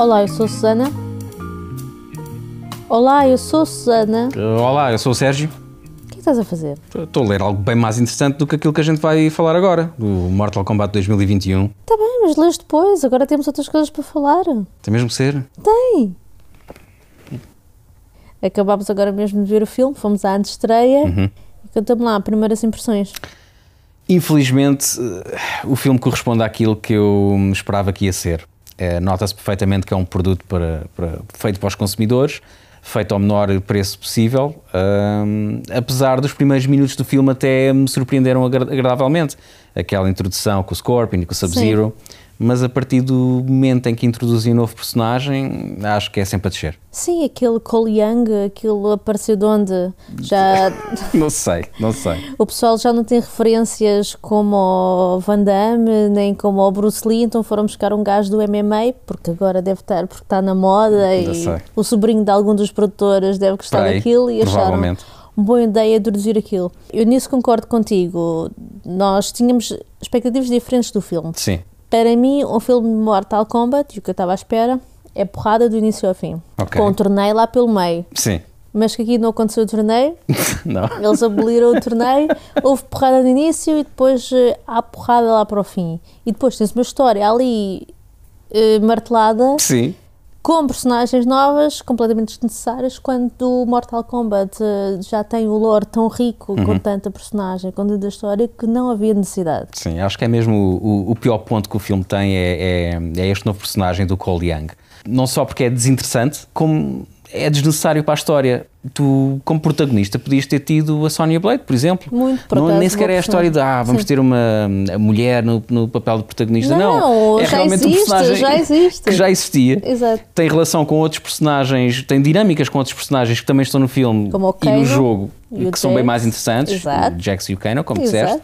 Olá, eu sou Susana. Olá, eu sou Susana. Olá, eu sou o Sérgio. O que estás a fazer? Estou a ler algo bem mais interessante do que aquilo que a gente vai falar agora, do Mortal Kombat 2021. Está bem, mas lês depois. Agora temos outras coisas para falar. Tem mesmo que ser? Tem. Acabámos agora mesmo de ver o filme, fomos à antestreia. Uhum. E conta-me lá, primeiras impressões. Infelizmente, eh, o filme corresponde àquilo que eu esperava que ia ser. É, Nota-se perfeitamente que é um produto para, para- feito para os consumidores, feito ao menor preço possível. Ahm, apesar dos primeiros minutos do filme até me surpreenderam agra- agradavelmente. Aquela introdução com o Scorpion e com o Sub-Zero. Mas a partir do momento em que introduzem um novo personagem, acho que é sempre a descer. Sim, aquele Cole Young, aquilo apareceu de onde? Já, Não sei, não sei. o pessoal já não tem referências como o Van Damme, nem como o Bruce Lee, então foram buscar um gajo do MMA, porque agora deve estar, porque está na moda Não e sei. o sobrinho de algum dos produtores deve gostar aí, daquilo e acharam uma boa ideia introduzir aquilo. Eu nisso concordo contigo. Nós tínhamos expectativas diferentes do filme. Sim, Para mim, um filme de Mortal Kombat, e o que eu estava à espera, é porrada do início ao fim. Ok. Com um torneio lá pelo meio. sim. Mas que aqui não aconteceu o torneio, Não. eles aboliram o torneio, houve porrada no início e depois eh, há porrada lá para o fim. E depois tens uma história ali eh, martelada Sim. Com personagens novas, completamente desnecessárias, quando o Mortal Kombat eh, já tem o lore tão rico, com tanta personagem, com tanta história, que não havia necessidade. Sim, acho que é mesmo o, o- o pior ponto que o filme tem é, é, é este novo personagem do Cole Young. Não só porque é desinteressante, como é desnecessário para a história. Tu, como protagonista, podias ter tido a Sonya Blade, por exemplo. Muito, por não, acaso, Nem sequer é a história de ah, vamos Sim. ter uma mulher no, no papel de protagonista. Não, Não, é já realmente um existe, personagem já existe. que já existia. Exato. Tem relação com outros personagens, tem dinâmicas com outros personagens que também estão no filme Como o e no Kano jogo e que são bem mais interessantes. Exato. Jax e o Kano, como Exato. disseste.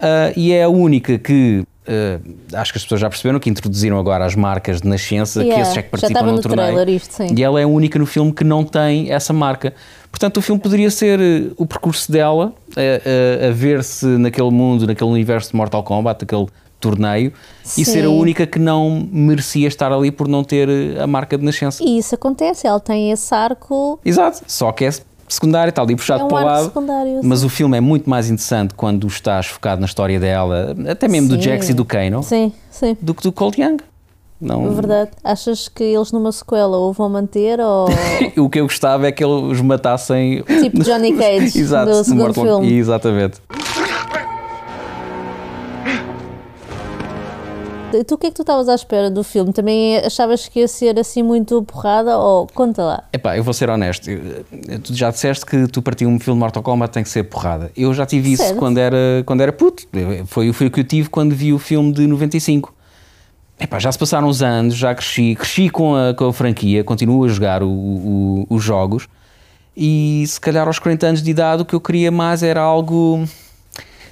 Ah, e é a única que ah, acho que as pessoas já perceberam que introduziram agora as marcas de nascença, que Yeah, esses é que participam no, torneio. trailer isto, sim. E ela é a única no filme que não tem essa marca. Portanto, o filme poderia ser eh, o percurso dela a, a- a ver-se naquele mundo, naquele universo de Mortal Kombat, aquele torneio, Sim. e ser a única que não merecia estar ali por não ter eh, a marca de nascença. E isso acontece, ela tem esse arco. Exato, só que é secundário, está ali puxado É um para o lado. Mas o filme é muito mais interessante quando estás focado na história dela, até mesmo do Sim. Jax e do Kano, Sim, sim. do que do Colt Young. Não, É verdade. Achas que eles numa sequela o vão manter ou o que eu gostava é que eles os matassem. tipo Johnny Cage Exato, do segundo filme? Exatamente. Tu o que é que tu estavas à espera do filme? Também achavas que ia ser assim muito porrada ou conta lá? Epá, eu vou ser honesto. Tu já disseste que tu partir um filme de Mortal Kombat tem que ser porrada. Eu já tive isso quando era, quando era puto. Foi, foi o que eu tive quando vi o filme de 95. Epá, já se passaram uns anos, já cresci, cresci com a, com a franquia, continuo a jogar o- o- os jogos e se calhar aos 40 anos de idade o que eu queria mais era algo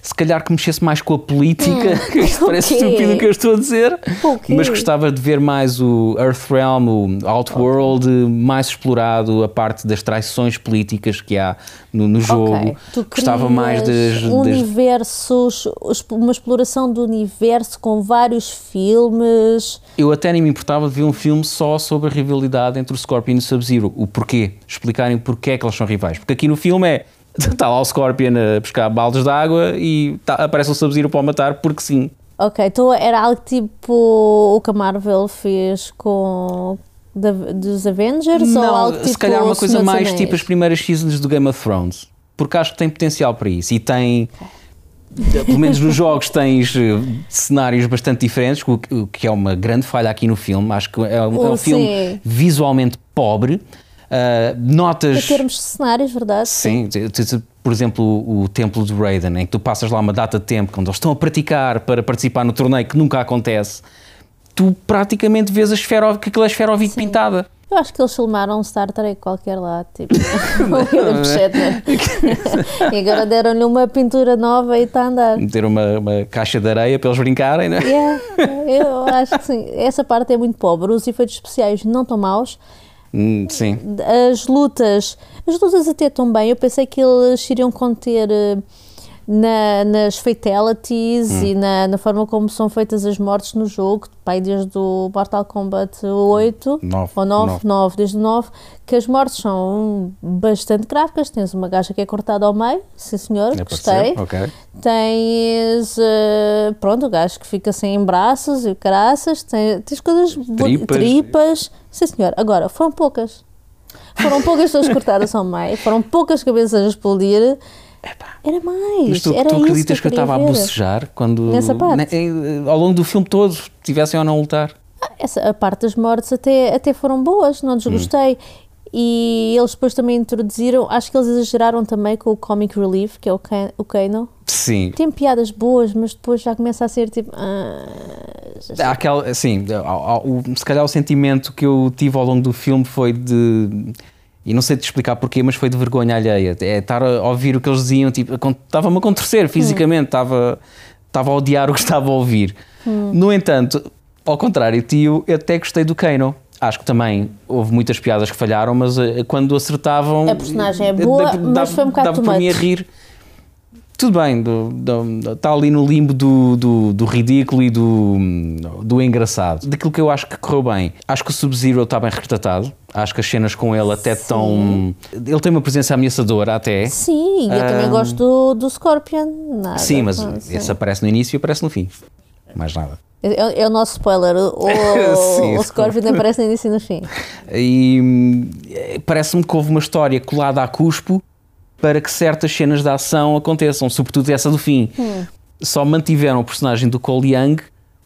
se calhar que mexesse mais com a política, que isto parece o quê? estúpido o que eu estou a dizer, O quê? mas gostava de ver mais o Earthrealm, o Outworld, mais explorado, a parte das traições políticas que há no, no jogo. Gostava mais das, das- universos, uma exploração do universo com vários filmes. Eu até nem me importava de ver um filme só sobre a rivalidade entre o Scorpion e o Sub-Zero. O porquê. Explicarem porquê é que eles são rivais. Porque aqui no filme é. Está lá o Scorpion a pescar baldes de água e tá- aparece o Sub-Zero para o matar porque sim. Ok, então era algo tipo o que a Marvel fez com da- dos Avengers ou algo tipo se calhar uma coisa mais Anéis? tipo as primeiras seasons do Game of Thrones. Porque acho que tem potencial para isso. E tem. Pelo menos nos jogos tens eh, cenários bastante diferentes, o que- é uma grande falha aqui no filme. Acho que é um, é um Oh, filme visualmente pobre. Ah, notas. Em termos de cenários, verdade? Sim, por exemplo, o, o Templo de Raiden, em que tu passas lá uma data de tempo, quando eles estão a praticar para participar no torneio que nunca acontece, tu praticamente vês a esfera, que aquilo é esferovite pintada. Eu acho que eles filmaram um Star Trek qualquer lá, tipo, o William Shatner. e agora deram-lhe uma pintura nova e está a andar. Meter uma, uma caixa de areia para eles brincarem, né? Yeah, eu acho que sim. Essa parte é muito pobre. Os efeitos especiais não estão maus. Hum, Sim. As lutas, as lutas até estão bem. Eu pensei que eles iriam conter eh, na- nas fatalities e na, na forma como são feitas as mortes no jogo, pai, desde o Mortal Kombat 8 Nove, ou 9, nove. 9, desde o 9, que as mortes são bastante gráficas. Tens uma gaja que é cortada ao meio, sim senhor, É gostei. ser, ok. Tens, eh, pronto, o gajo que fica sem braços e caraças, tem, tens coisas Tripas. tripas. Sim, senhor. Agora, foram poucas. Foram poucas pessoas cortadas ao meio, foram poucas cabeças a explodir. Era mais. Mas tu, era tu isso acreditas que eu queria estava a bocejar quando. Nessa parte? eh, ao longo do filme todo, tivessem ou não lutar? Essa, a parte das mortes até, até foram boas, não desgostei. E eles depois também introduziram, acho que eles exageraram também com o Comic Relief, que é o, Ka- o Kano. Sim. Tem piadas boas, mas depois já começa a ser tipo. ah, Há aquela, assim, se calhar o sentimento que eu tive ao longo do filme foi de. E não sei te explicar porquê, mas foi de vergonha alheia. É estar a ouvir o que eles diziam, tipo, estava-me a acontecer fisicamente, estava, estava a odiar o que estava a ouvir. No entanto, ao contrário, tio, eu até gostei do Kano. Acho que também houve muitas piadas que falharam, mas eh, quando acertavam. A personagem é eh, boa, dava- mas foi um bocado dava para mim a rir. Tudo bem, do- do- está ali no limbo do, do, do ridículo e do, do engraçado. Daquilo que eu acho que correu bem. Acho que o Sub-Zero está bem retratado. Acho que as cenas com ele até estão. Ele tem uma presença ameaçadora até. Sim, eu também Ah, gosto do, do Scorpion. Nada, Sim, mas ah, sim. esse aparece no início e aparece no fim. Mais nada. É, é o nosso spoiler. O, Sim, o Scorpion aparece no início e no fim. E hum, eh, parece-me que houve uma história colada a cuspo para que certas cenas de ação aconteçam, sobretudo essa do fim. Só mantiveram o personagem do Cole Young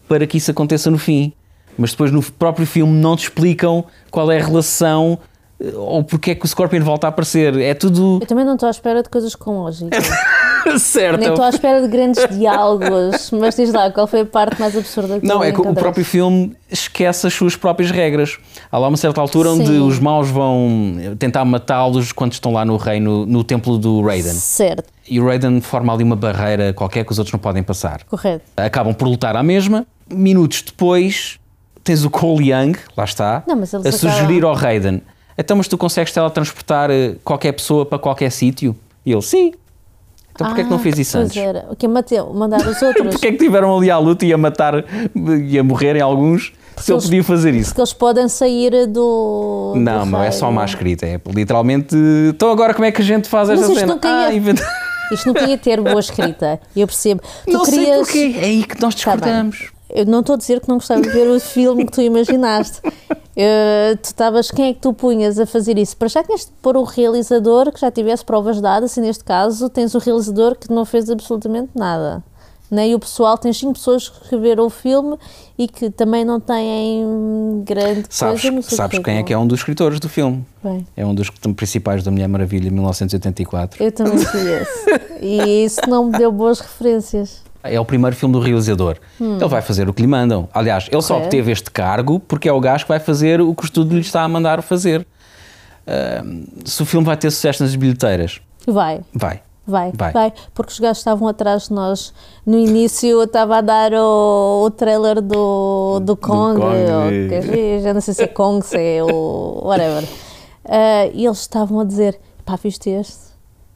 para que isso aconteça no fim. Mas depois no próprio filme não te explicam qual é a relação eh, ou porque é que o Scorpion volta a aparecer. É tudo Eu também não estou à espera de coisas com lógica. certo. Nem estou à espera de grandes diálogos. Mas diz lá, qual foi a parte mais absurda que Não, é que o próprio filme esquece as suas próprias regras. Há lá uma certa altura onde Sim. os maus vão tentar matá-los quando estão lá no reino, no templo do Raiden. Certo, E o Raiden forma ali uma barreira qualquer que os outros não podem passar. correto. Acabam por lutar à mesma. Minutos depois, tens o Cole Young, lá está, Não, a sugerir ao Raiden: então, mas tu consegues teletransportar eh, qualquer pessoa para qualquer sítio? E ele: sim. Então, porquê é que não Ah, fez isso antes? era. O que Mateu, mandar os outros. Porquê é que tiveram ali à luta e a matar e a morrerem alguns se ele eles- podia fazer isso? Porque eles podem sair do. Não, do não é raio. só má escrita, é literalmente. Então agora como é que a gente faz Mas esta isto cena? nunca ia- Ah, inventa- Isto não podia ter boa escrita. Eu percebo. Tu Não sei querias. porquê, é aí que nós Tá discordamos. Eu não estou a dizer que não gostava de ver o filme que tu imaginaste. Eh, tu estavas, quem é que tu punhas a fazer isso? Para já tinhas de pôr o realizador que já tivesse provas dadas, e neste caso tens o realizador que não fez absolutamente nada. Nem o pessoal, tens cinco pessoas que reveram o filme e que também não têm grande Sabes, coisa sabes quem é que é um dos escritores do filme? Bem, É um dos principais da Mulher Maravilha, 1984. eu também esse. E isso não me deu boas referências. É o primeiro filme do realizador. Ele vai fazer o que lhe mandam. Aliás, ele só obteve este cargo porque é o gajo que vai fazer o que o estúdio lhe está a mandar fazer. Ahm, se o filme vai ter sucesso nas bilheteiras, Vai. vai. Vai, Vai. vai, porque os gajos estavam atrás de nós. No início eu estava a dar o, o trailer do, do Kong, Kong. ou que é- já não sei se é Kong, se é o whatever. Ah, e eles estavam a dizer: pá, viste este?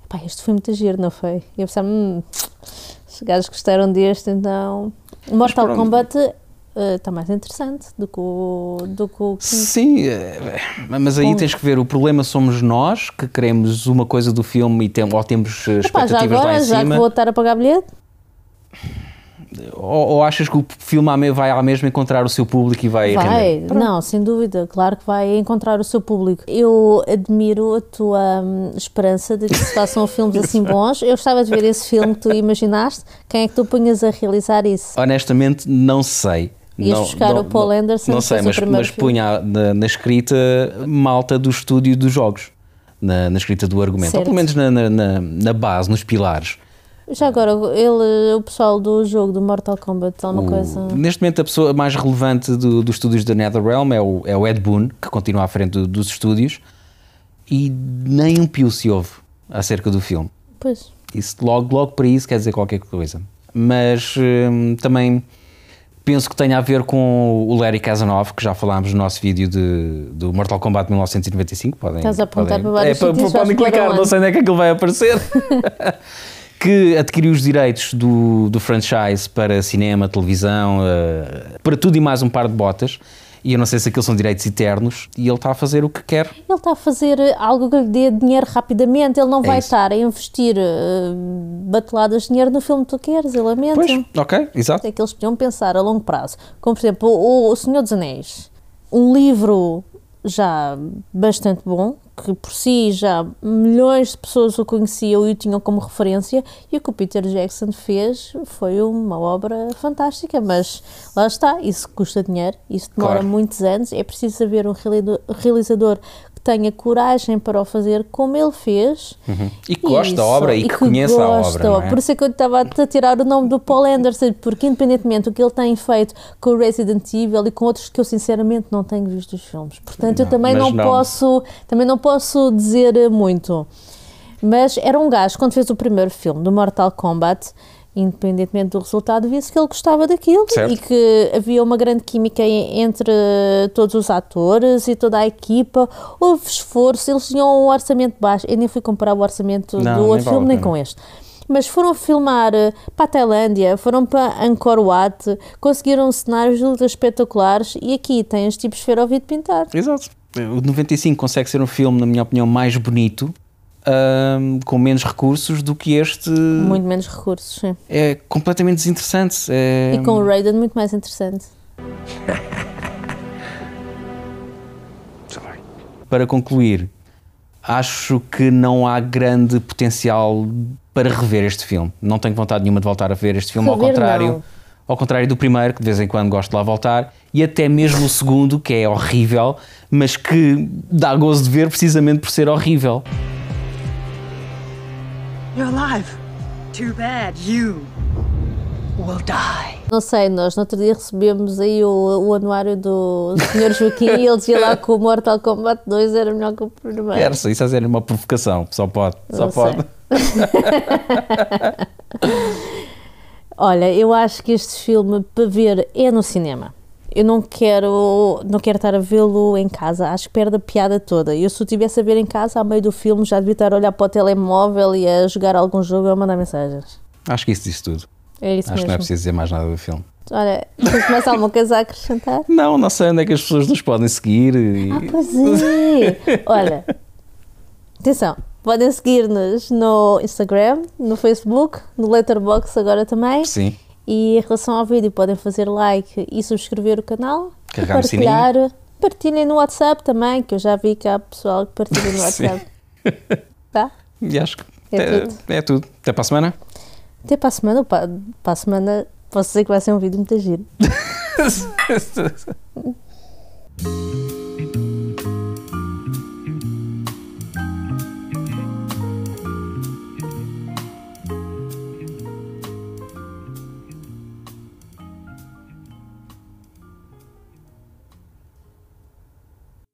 Pá, este foi muito giro, não foi? E eu pensava: hum, gajos gostaram deste, então. O Mortal pronto. Kombat ah, está mais interessante do que o. Do que o Sim, eh, mas aí Kong. tens que ver, o problema somos nós que queremos uma coisa do filme e tem, ou temos eh, Epá, já expectativas lá agora, em já que cima, vou estar a pagar bilhete, ou, ou achas que o filme vai à mesma encontrar o seu público e vai, Vai, não, sem dúvida, claro que vai encontrar o seu público. Eu admiro a tua hum, esperança de que se façam filmes assim bons. Eu gostava de ver esse filme que tu imaginaste. Quem é que tu punhas a realizar isso? Honestamente, não sei. Ias não, buscar não, o Paul não- Anderson Não sei, mas, primeiro mas punha na, na escrita malta do estúdio dos jogos, na, na escrita do argumento, ou Certo. pelo menos na, na- na base, nos pilares. Já agora, ele, o pessoal do jogo do Mortal Kombat, alguma O- coisa. Neste momento, a pessoa mais relevante do- dos estúdios da NetherRealm é o, é o Ed Boon, que continua à frente do- dos estúdios, e nem um pio se ouve acerca do filme. Pois. Isso logo, logo para isso quer dizer qualquer coisa. Mas hum, também penso que tenha a ver com o Larry Casanov, que já falámos no nosso vídeo de, do Mortal Kombat 1995. Podem, Estás a apontar podem, para vários é, para, podem clicar, não sei onde é que aquilo vai aparecer. que adquiriu os direitos do, do franchise para cinema, televisão, uh, para tudo e mais um par de botas. E eu não sei se aqueles são direitos eternos e ele está a fazer o que quer. Ele está a fazer algo que lhe dê dinheiro rapidamente, ele não É vai isso. estar a investir uh, bateladas de dinheiro no filme que tu queres, eu lamento. Pois, ok, exato. É que eles podiam pensar a longo prazo. Como, por exemplo, o, o Senhor dos Anéis. Um livro já bastante bom, que por si já milhões de pessoas o conheciam e o tinham como referência, e o que o Peter Jackson fez foi uma obra fantástica, mas lá está, isso custa dinheiro, isso demora Claro. muitos anos, é preciso saber um realizador tenha coragem para o fazer como ele fez. E que gosta da obra e que conheça a obra. É? Por isso é que eu estava a tirar o nome do Paul Anderson, porque independentemente do que ele tem feito com o Resident Evil e com outros que eu sinceramente não tenho visto os filmes. Portanto, eu Não, também mas não, não. posso, também não posso dizer muito. Mas era um gajo, quando fez o primeiro filme do Mortal Kombat, independentemente do resultado, via-se que ele gostava daquilo Certo. e que havia uma grande química en- entre todos os atores e toda a equipa. Houve esforço, eles tinham um orçamento baixo. Eu nem fui comparar o orçamento Não, do outro filme nem com este. Mas foram filmar eh, para a Tailândia, foram para Angkor Wat, conseguiram cenários de lutas espetaculares e aqui têm os tipos de ouvido pintar. Exato. O 95 consegue ser um filme, na minha opinião, mais bonito, ahm, com menos recursos do que este. Muito menos recursos, sim. É completamente desinteressante. É... E com o Raiden muito mais interessante. Para concluir, acho que não há grande potencial para rever este filme. Não tenho vontade nenhuma de voltar a ver este filme, ao Rever, contrário. não. Ao contrário do primeiro, que de vez em quando gosto de lá voltar, e até mesmo o segundo, que é horrível, mas que dá gozo de ver precisamente por ser horrível. You're alive. Too bad you will die. Não sei, nós no outro dia recebemos aí o, o anuário do Sr. Joaquim e ele dizia lá que o Mortal Kombat 2 era melhor que o primeiro. Era isso a ser uma provocação, só pode, só Não pode. Olha, eu acho que este filme para ver é no cinema. Eu não quero, não quero estar a vê-lo em casa, acho que perde a piada toda. Eu se o tivesse a ver em casa, ao meio do filme, já devia estar a olhar para o telemóvel e a jogar algum jogo ou a mandar mensagens. Acho que isso diz tudo. É isso Acho que não é mesmo. preciso dizer mais nada do filme. Olha, tens mais alguma coisa a acrescentar? Não, não sei onde é que as pessoas nos podem seguir. E... Ah, pois é! Olha, atenção, podem seguir-nos no Instagram, no Facebook, no Letterboxd agora também. Sim. E em relação ao vídeo, podem fazer like e subscrever o canal. Carregar e partilhar. Partilhem no WhatsApp também, que eu já vi que há pessoal que partilha no. WhatsApp. Tá? E acho que É é, tudo. é tudo. Até para a semana. Até para a semana. Para, para a semana, posso dizer que vai ser um vídeo muito giro.